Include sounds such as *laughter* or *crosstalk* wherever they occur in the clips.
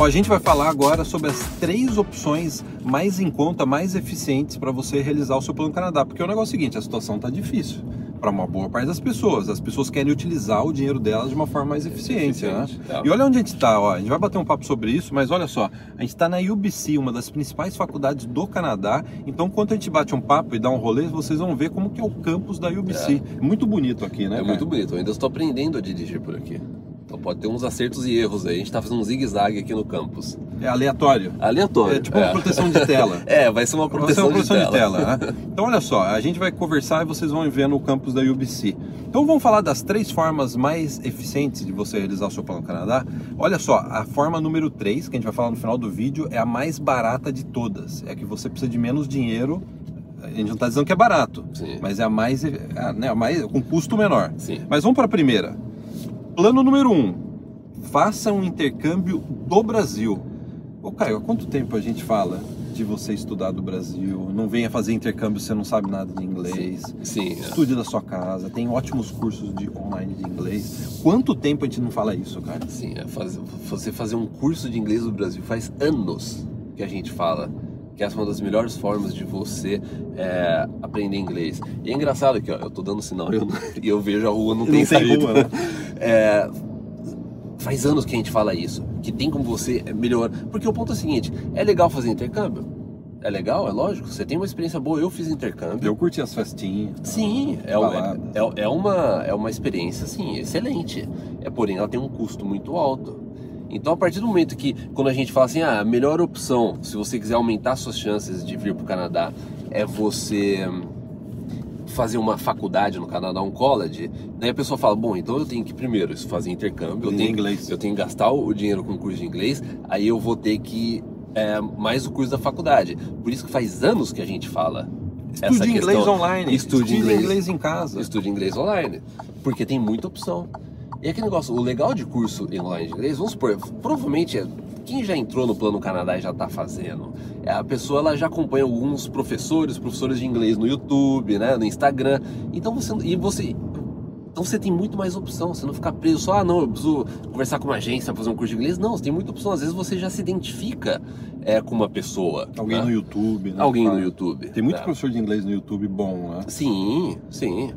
Ó, a gente vai falar agora sobre as três opções mais em conta, mais eficientes para você realizar o seu plano Canadá. Porque o negócio é o seguinte, a situação está difícil para uma boa parte das pessoas. As pessoas querem utilizar o dinheiro delas de uma forma mais eficiente, Eficiente, né? é. E olha onde a gente está. A gente vai bater um papo sobre isso, mas olha só, a gente está na UBC, uma das principais faculdades do Canadá. Então, enquanto a gente bate um papo e dá um rolê, vocês vão ver como que é o campus da UBC. Muito bonito aqui, né? É cara? muito bonito. Eu ainda estou aprendendo a dirigir por aqui. Então pode ter uns acertos e erros aí. A gente tá fazendo um zigue-zague aqui no campus. É aleatório. Aleatório. É tipo uma proteção de tela. *laughs* É, vai ser uma Vai ser proteção, uma proteção de de tela. tela, né? Então, olha só, a gente vai conversar e vocês vão ver no campus da UBC. Então, vamos falar das três formas mais eficientes de você realizar o seu plano Canadá. Olha só, a forma número 3, que a gente vai falar no final do vídeo, é a mais barata de todas. É que você precisa de menos dinheiro. A gente não está dizendo que é barato, Sim. mas é a mais, é, né, a mais com custo menor. Sim. Mas vamos para a primeira. Plano número 1. Um, faça um intercâmbio do Brasil. Ô Caio, há quanto tempo a gente fala de você estudar do Brasil? Não venha fazer intercâmbio se você não sabe nada de inglês. Sim. é. Estude da sua casa, tem ótimos cursos de online de inglês. Quanto tempo a gente não fala isso, cara? Sim, é faz- você fazer um curso de inglês no Brasil faz anos que a gente fala que essa é uma das melhores formas de você é, aprender inglês. E é engraçado que ó, eu tô dando sinal *laughs* e eu, eu vejo a rua não, tem saída. rua, né? *laughs* É, faz anos que a gente fala isso, que tem como você melhorar. Porque o ponto é o seguinte: é legal fazer intercâmbio? É legal, é lógico. Você tem uma experiência boa. Eu fiz intercâmbio. Eu curti as festinhas. Sim, é, baladas. é, é, uma, é uma experiência assim, excelente. É, porém, ela tem um custo muito alto. Então, a partir do momento que, quando a gente fala assim, ah, a melhor opção, se você quiser aumentar suas chances de vir para o Canadá, é você hum, fazer uma faculdade no Canadá, um college, daí a pessoa fala, bom, então eu tenho que primeiro fazer intercâmbio, eu tenho, inglês. eu tenho que gastar o dinheiro com o curso de inglês, aí eu vou ter que é, mais o curso da faculdade. Por isso que faz anos que a gente fala essa Estude inglês questão. online. Estude inglês. em casa. Estude inglês online. Porque tem muita opção. E aquele negócio, o legal de curso online de inglês, vamos supor, provavelmente é- quem já entrou no Plano Canadá e já está fazendo, é a pessoa ela já acompanha alguns professores, professores de inglês no YouTube, né, no Instagram. Então você e você então você tem muito mais opção, você não fica preso só, ah, não, eu preciso conversar com uma agência, fazer um curso de inglês. Não, você tem muita opção. Às vezes você já se identifica é, com uma pessoa. Alguém né? no YouTube. né, Alguém no. YouTube. Tem muito né? professor de inglês no YouTube bom, né? Sim, sim.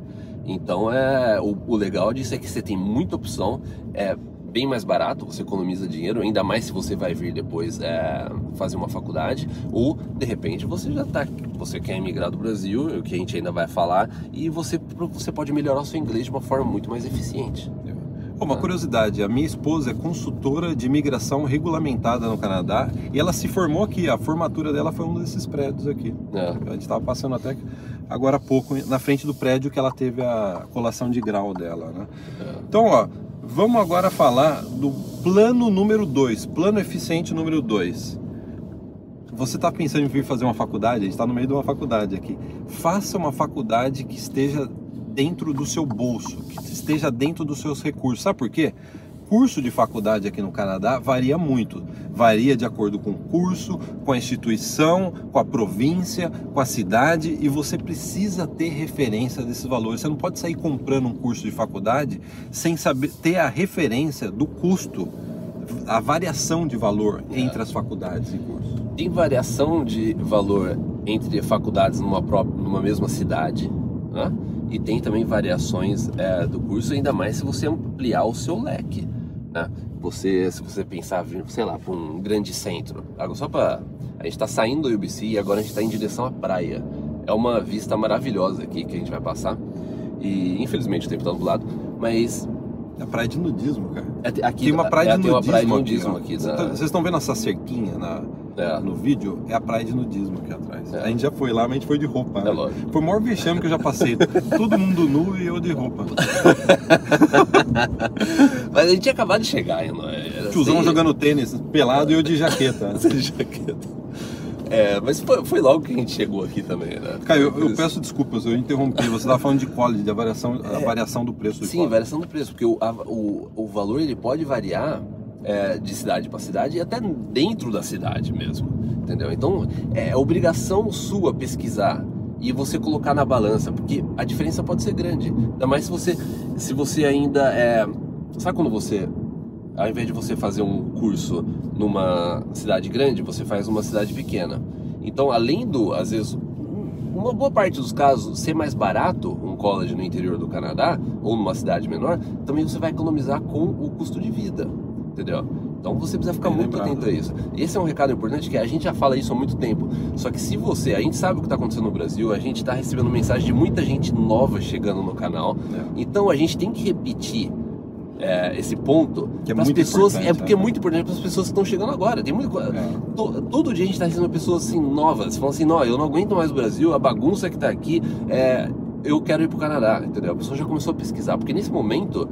Então é o, o legal disso é que você tem muita opção, é bem mais barato, você economiza dinheiro, ainda mais se você vai vir depois é, fazer uma faculdade, ou de repente você já tá, você quer emigrar do Brasil, o que a gente ainda vai falar, e você, você pode melhorar o seu inglês de uma forma muito mais eficiente. Uma curiosidade, a minha esposa é consultora de imigração regulamentada no Canadá e ela se formou aqui, a formatura dela foi um desses prédios aqui. É. A gente estava passando até agora há pouco na frente do prédio que ela teve a colação de grau dela, né? É. Então, ó, vamos agora falar do plano número 2, plano eficiente número 2. Você está pensando em vir fazer uma faculdade? A gente está no meio de uma faculdade aqui. Faça uma faculdade que esteja dentro do seu bolso, que esteja dentro dos seus recursos. Sabe por quê? Curso de faculdade aqui no Canadá varia muito. Varia de acordo com o curso, com a instituição, com a província, com a cidade e você precisa ter referência desses valores. Você não pode sair comprando um curso de faculdade sem saber ter a referência do custo, a variação de valor entre as faculdades e cursos. Tem variação de valor entre faculdades numa, própria, numa mesma cidade, né? E tem também variações é, do curso, ainda mais se você ampliar o seu leque, né? Você, se você pensar, sei lá, para um grande centro, agora só para a gente está saindo do UBC e agora a gente está em direção à praia. É uma vista maravilhosa aqui que a gente vai passar e infelizmente o tempo está nublado, mas É praia de nudismo, cara. é- aqui Tem uma praia é, de tem uma nudismo, praia de nudismo aqui, Vocês né? tão- Vocês estão vendo essa cerquinha na, É. no vídeo? É a praia de nudismo aqui atrás. É. A gente já foi lá, mas a gente foi de roupa. É né? lógico. Foi o maior vexame que eu já passei. *laughs* Todo mundo nu e eu de roupa. *laughs* Mas a gente tinha acabado de chegar ainda. era Tiozão assim- jogando tênis pelado e eu de jaqueta. *laughs* Sem jaqueta. É, mas foi, foi logo que a gente chegou aqui também, né? Caio, eu, eu peço desculpas, eu interrompi. Você estava falando de college, da variação, a variação do preço do É. Sim, variação do preço, porque o, a- o, o valor ele pode variar é, de cidade para cidade e até dentro da cidade mesmo, entendeu? Então é obrigação sua pesquisar e você colocar na balança, porque a diferença pode ser grande. Ainda mais se você, se você ainda é, sabe quando você ao invés de você fazer um curso numa cidade grande, você faz numa cidade pequena. Então, além do, às vezes, uma boa parte dos casos ser mais barato um college no interior do Canadá ou numa cidade menor, também você vai economizar com o custo de vida, entendeu? Então você precisa ficar Bem muito lembrado. atento a isso. Esse é um recado importante que a gente já fala isso há muito tempo. Só que se você, a gente sabe o que está acontecendo no Brasil, a gente está recebendo mensagem de muita gente nova chegando no canal. É. Então a gente tem que repetir é, esse ponto Que é muito pessoas. É porque é né? muito importante para as pessoas que estão chegando agora. Tem muito, É. to- todo dia a gente está recebendo pessoas assim novas, falando assim, não, eu não aguento mais o Brasil, a bagunça que está aqui, é, eu quero ir para o Canadá, entendeu? A pessoa já começou a pesquisar, porque nesse momento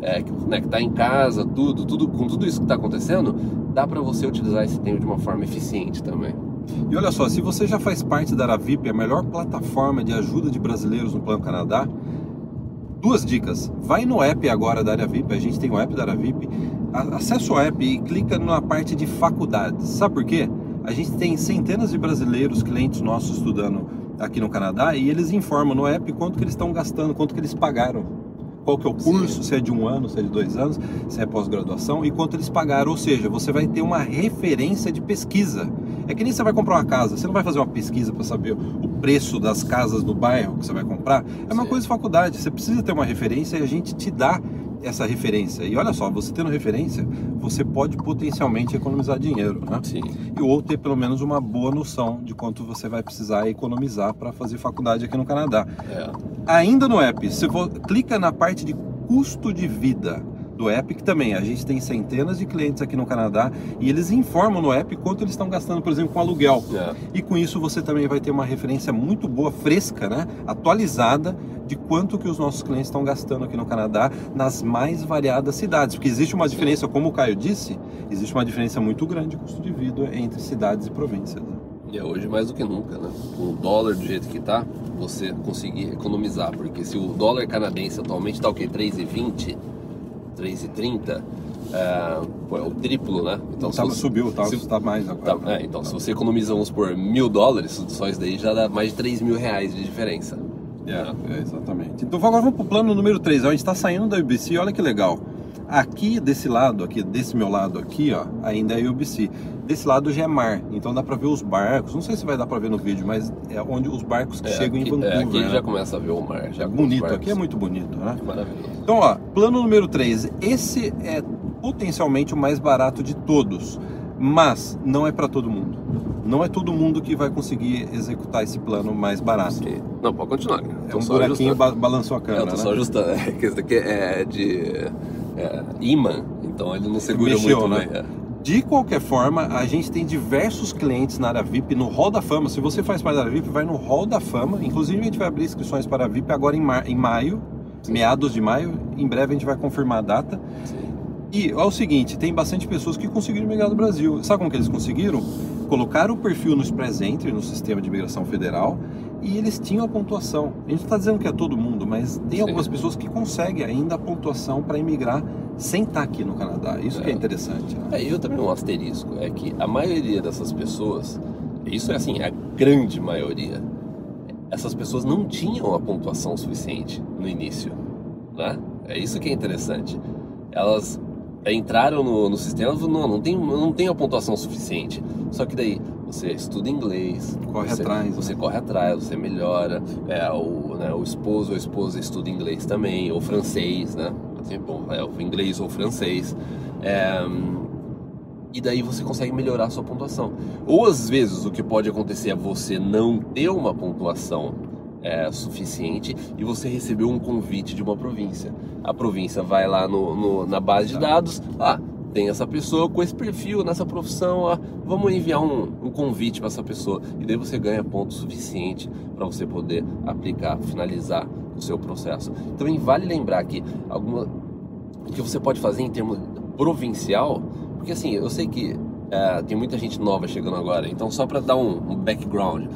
é, que, né, que tá em casa, tudo, tudo, com tudo isso que está acontecendo, dá para você utilizar esse tempo de uma forma eficiente também. E olha só, se você já faz parte da Aravip, a melhor plataforma de ajuda de brasileiros no Plano Canadá, duas dicas. Vai no app agora da Aravip, a gente tem o app da Aravip, a- acessa o app e clica na parte de faculdades. Sabe por quê? A gente tem centenas de brasileiros, clientes nossos estudando aqui no Canadá e eles informam no app quanto que eles estão gastando, quanto que eles pagaram. Qual que é o curso, Sim. se é de um ano, se é de dois anos, se é pós-graduação e quanto eles pagaram. Ou seja, você vai ter uma referência de pesquisa. É que nem você vai comprar uma casa, você não vai fazer uma pesquisa para saber o preço das casas do bairro que você vai comprar. É uma Sim. coisa de faculdade, você precisa ter uma referência e a gente te dá essa referência. E olha só, você tendo referência, você pode potencialmente economizar dinheiro, né? Sim. E ou ter pelo menos uma boa noção de quanto você vai precisar economizar para fazer faculdade aqui no Canadá. É. Ainda no app, você vo- clica na parte de custo de vida do app, que também a gente tem centenas de clientes aqui no Canadá e eles informam no app quanto eles estão gastando, por exemplo, com aluguel. É. E com isso você também vai ter uma referência muito boa, fresca, né? atualizada de quanto que os nossos clientes estão gastando aqui no Canadá nas mais variadas cidades. Porque existe uma diferença, como o Caio disse, existe uma diferença muito grande de custo de vida entre cidades e províncias. né? E é hoje mais do que nunca, né? Com o dólar do jeito que tá, você conseguir economizar. Porque se o dólar canadense atualmente tá o quê? 3,20, 3,30, é, pô, é o triplo, né? Então se você- subiu, tá, se- tá mais agora. tá- é, então se você economiza, vamos por mil dólares, só isso daí já dá mais de 3 mil reais de diferença. É, é, exatamente. Então agora vamos para o plano número 3. A gente está saindo da UBC, olha que legal. Aqui desse lado, aqui desse meu lado aqui, ó, ainda é UBC. Desse lado já é mar, então dá para ver os barcos. Não sei se vai dar para ver no vídeo, mas é onde os barcos que É, chegam aqui, em Vancouver. é, aqui né? já começa a ver o mar. Já bonito, aqui é muito bonito, né? Maravilhoso. Então, ó, plano número 3. Esse é potencialmente o mais barato de todos, mas não é para todo mundo. Não é todo mundo que vai conseguir executar esse plano mais barato. Ok. Não, pode continuar. É um buraquinho ba balançou a É, câmera, eu tô né? só ajustando. *laughs* É que esse daqui é de é, imã, então ele não segura Mexeu, muito né? bem. é. De qualquer forma, a gente tem diversos clientes na área VIP, no Hall da Fama. Se você faz parte da área VIP, vai no Hall da Fama. Inclusive, a gente vai abrir inscrições para a VIP agora em, mar- em maio, meados de maio. Em breve a gente vai confirmar a data. Sim. E é o seguinte, tem bastante pessoas que conseguiram migrar do Brasil. Sabe como que eles conseguiram? Colocaram o perfil no Express Entry, no sistema de imigração federal, e eles tinham a pontuação. A gente não está dizendo que é todo mundo, mas tem Sim. algumas pessoas que conseguem ainda a pontuação para imigrar sem estar aqui no Canadá. Isso que é É. interessante. né? É, e eu também um asterisco é que a maioria dessas pessoas, isso é assim, a grande maioria, essas pessoas não tinham a pontuação suficiente no início, né? É isso que é interessante. Elas entraram no, no sistema e não, não tem, não tem a pontuação suficiente. Só que daí você estuda inglês, Corre você, atrás, você né? corre atrás, você melhora. É, o, né, o esposo ou a esposa estuda inglês também, ou francês, né? Assim, bom, é, o inglês ou francês. É, e daí você consegue melhorar a sua pontuação. Ou às vezes o que pode acontecer é você não ter uma pontuação é, suficiente e você recebeu um convite de uma província. A província vai lá no, no- na base de dados, ah, tem essa pessoa com esse perfil, nessa profissão, ó, vamos enviar um, um convite para essa pessoa. E daí você ganha ponto suficiente para você poder aplicar, finalizar o seu processo. Também vale lembrar que alguma, que você pode fazer em termos provincial, porque assim, eu sei que é, tem muita gente nova chegando agora, então só para dar um, um background,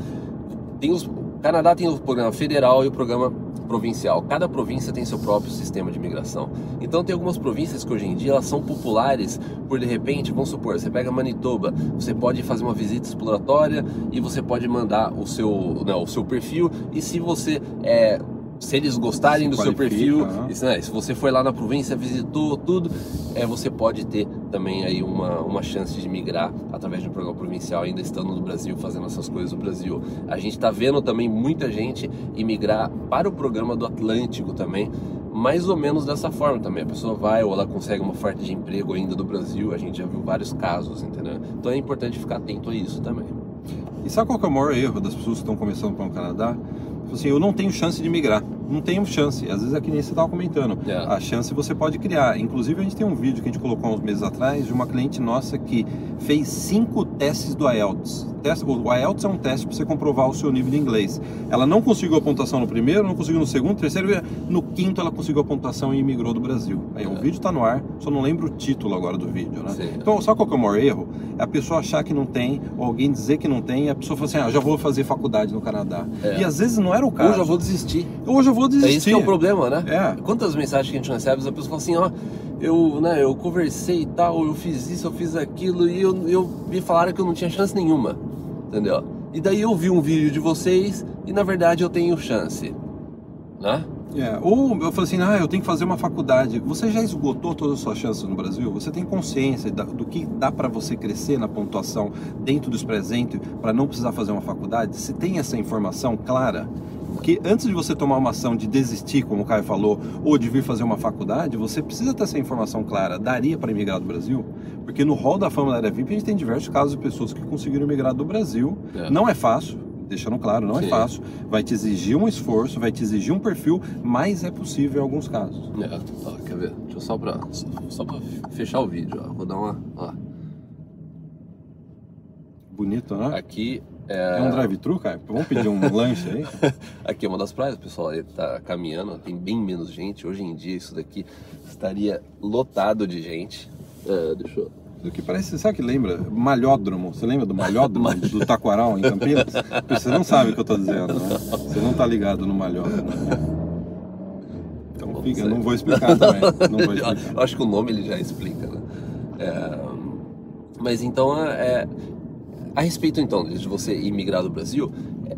tem os, o Canadá tem o programa federal e o programa provincial. Cada província tem seu próprio sistema de imigração. Então tem algumas províncias que hoje em dia elas são populares por de repente, vamos supor, você pega Manitoba, você pode fazer uma visita exploratória e você pode mandar o seu, né, o seu perfil e se você é se eles gostarem Se do seu perfil, né? se, se você foi lá na província, visitou tudo, é, você pode ter também aí uma, uma chance de migrar através de um programa provincial, ainda estando no Brasil, fazendo essas coisas no Brasil. A gente está vendo também muita gente imigrar para o programa do Atlântico também, mais ou menos dessa forma também. A pessoa vai ou ela consegue uma oferta de emprego ainda do Brasil, a gente já viu vários casos, entendeu? Então é importante ficar atento a isso também. E sabe qual que é o maior erro das pessoas que estão começando para o Canadá? Assim, eu não tenho chance de migrar. Não tenho chance. Às vezes é que nem você estava comentando. É. A chance você pode criar. Inclusive, a gente tem um vídeo que a gente colocou há uns meses atrás de uma cliente nossa que fez cinco testes do IELTS. O IELTS é um teste para você comprovar o seu nível de inglês. Ela não conseguiu a pontuação no primeiro, não conseguiu no segundo, terceiro, no quinto ela conseguiu a pontuação e imigrou do Brasil. Aí o É. vídeo está no ar, só não lembro o título agora do vídeo, né? Sim. Então, sabe qual que é o maior erro? É a pessoa achar que não tem, ou alguém dizer que não tem, e a pessoa fala assim, ah, já vou fazer faculdade no Canadá. É. E às vezes não era o caso. Hoje eu vou desistir. Hoje eu vou É desistir. isso que é o problema, né? É. Quantas mensagens que a gente recebe, a pessoa fala assim, ó, eu, né, eu conversei e tal, eu fiz isso, eu fiz aquilo, e eu, eu me falaram que eu não tinha chance nenhuma, entendeu? E daí eu vi um vídeo de vocês e na verdade eu tenho chance, né? É, Ou eu falo assim, ah, eu tenho que fazer uma faculdade. Você já esgotou todas as suas chances no Brasil? Você tem consciência do que dá para você crescer na pontuação dentro dos presentes para não precisar fazer uma faculdade? Você tem essa informação clara? Porque antes de você tomar uma ação de desistir, como o Caio falou, ou de vir fazer uma faculdade, você precisa ter essa informação clara. Daria para emigrar do Brasil? Porque no hall da fama da área VIP a gente tem diversos casos de pessoas que conseguiram emigrar do Brasil. É. Não é fácil, deixando claro, não Sim. é fácil. Vai te exigir um esforço, vai te exigir um perfil, mas é possível em alguns casos. É, ó, quer ver? Deixa eu só pra, só pra fechar o vídeo, ó. Vou dar uma, ó. Bonito, né? Aqui É é, um drive-thru, cara? Vamos pedir um *laughs* lanche aí? aqui é uma das praias, o pessoal aí tá caminhando, tem bem menos gente. Hoje em dia isso daqui estaria lotado de gente. É, deixa eu... Do que parece, sabe que lembra? Malhódromo. Você lembra do malhódromo *laughs* do Taquaral em Campinas? Você não sabe o que eu tô dizendo, né? Você não tá ligado no malhódromo. né? Então fica, não vou explicar também. Não vou *laughs* Eu explicar. acho que o nome ele já explica, né? É, mas então, é, a respeito então de você imigrar do Brasil, é,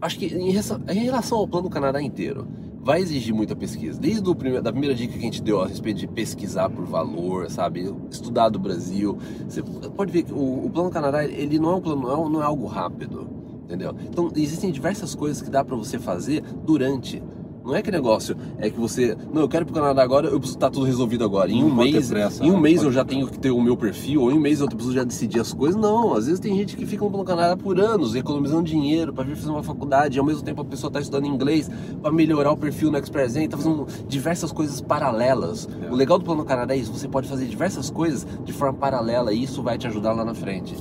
acho que em relação, em relação ao plano Canadá inteiro, vai exigir muita pesquisa. Desde o da primeira dica que a gente deu a respeito de pesquisar por valor, sabe? Estudar do Brasil. Você pode ver que o, o plano Canadá, ele não é um plano, não é, não é algo rápido. Entendeu? Então, existem diversas coisas que dá pra você fazer durante. Não é que negócio, é que você. Não, eu quero ir pro Canadá agora, eu preciso estar tudo resolvido agora. Em Não um ter mês, pressa, em um né? mês Pode eu já tenho que ter o meu perfil, ou em um mês eu preciso já decidir as coisas. Não, às vezes tem gente que fica no Canadá por anos, economizando dinheiro para vir fazer uma faculdade, e ao mesmo tempo a pessoa está estudando inglês para melhorar o perfil no Express tá fazendo diversas coisas paralelas. É. O legal do plano Canadá é isso, você pode fazer diversas coisas de forma paralela e isso vai te ajudar lá na frente.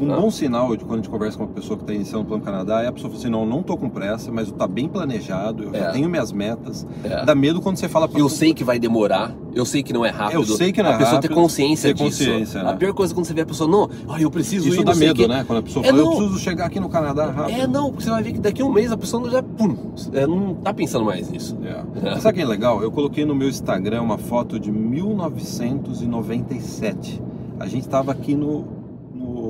Um Ah. bom sinal de quando a gente conversa com uma pessoa que está iniciando o Plano Canadá é a pessoa falar assim, não, não tô com pressa, mas tá bem planejado, eu já É. tenho minhas metas. É. Dá medo quando você fala pra Eu sei que vai demorar, eu sei que não é rápido. Eu sei que não é A pessoa rápido, ter consciência ter disso. consciência, né? A pior coisa é quando você vê a pessoa, não, olha, eu preciso Isso ir, dá medo, né? Quando a pessoa É, fala, eu preciso chegar aqui no Canadá rápido. É, não, porque você vai ver que daqui a um mês a pessoa já, pum, é, não tá pensando mais nisso. É. Sabe o que é legal? Eu coloquei no meu Instagram uma foto de 1997. A gente estava aqui no,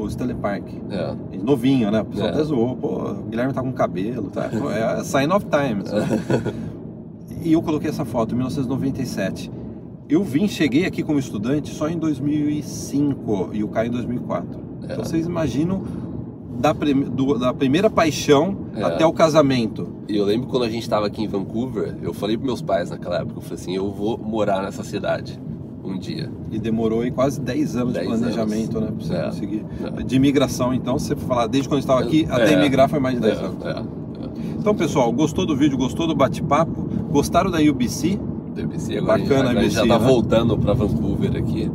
Stanley Park. É. Novinho, né? O pessoal É. até zoou. Pô, o Guilherme tá com cabelo, tá? É sign of times. né? *laughs* E eu coloquei essa foto em 1997. Eu vim, cheguei aqui como estudante só em 2005 e o Caio em 2004. É. Então vocês imaginam da, prime- do- da primeira paixão É. até o casamento. E eu lembro quando a gente tava aqui em Vancouver, eu falei pros meus pais naquela época, eu falei assim, eu vou morar nessa cidade um dia. E demorou aí quase 10 anos 10 de planejamento, né? Pra você É. conseguir. É. De imigração, então, se você falar desde quando eu estava aqui É. até imigrar foi mais de 10 É, anos. é, Então, pessoal, gostou do vídeo, gostou do bate-papo? Gostaram da UBC? é. DBC, agora Bacana a gente, a gente já tá né? voltando pra Vancouver aqui.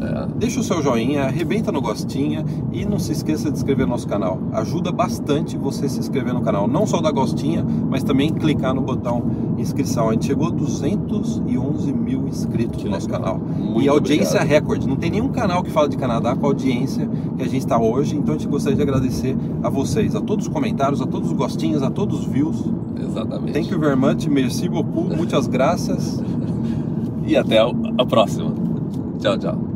É. Deixa o seu joinha, arrebenta no gostinha e não se esqueça de inscrever no nosso canal. Ajuda bastante você se inscrever no canal. Não só da gostinha, mas também clicar no botão inscrição. A gente chegou a 211 mil inscritos no nosso canal. Muito e audiência obrigado. recorde. Não tem nenhum canal que fala de Canadá com a audiência que a gente está hoje. Então a gente gostaria de agradecer a vocês, a todos os comentários, a todos os gostinhos, a todos os views. Exatamente. Thank you very much, merci beaucoup, muitas graças. *laughs* E até a próxima. Tchau, tchau.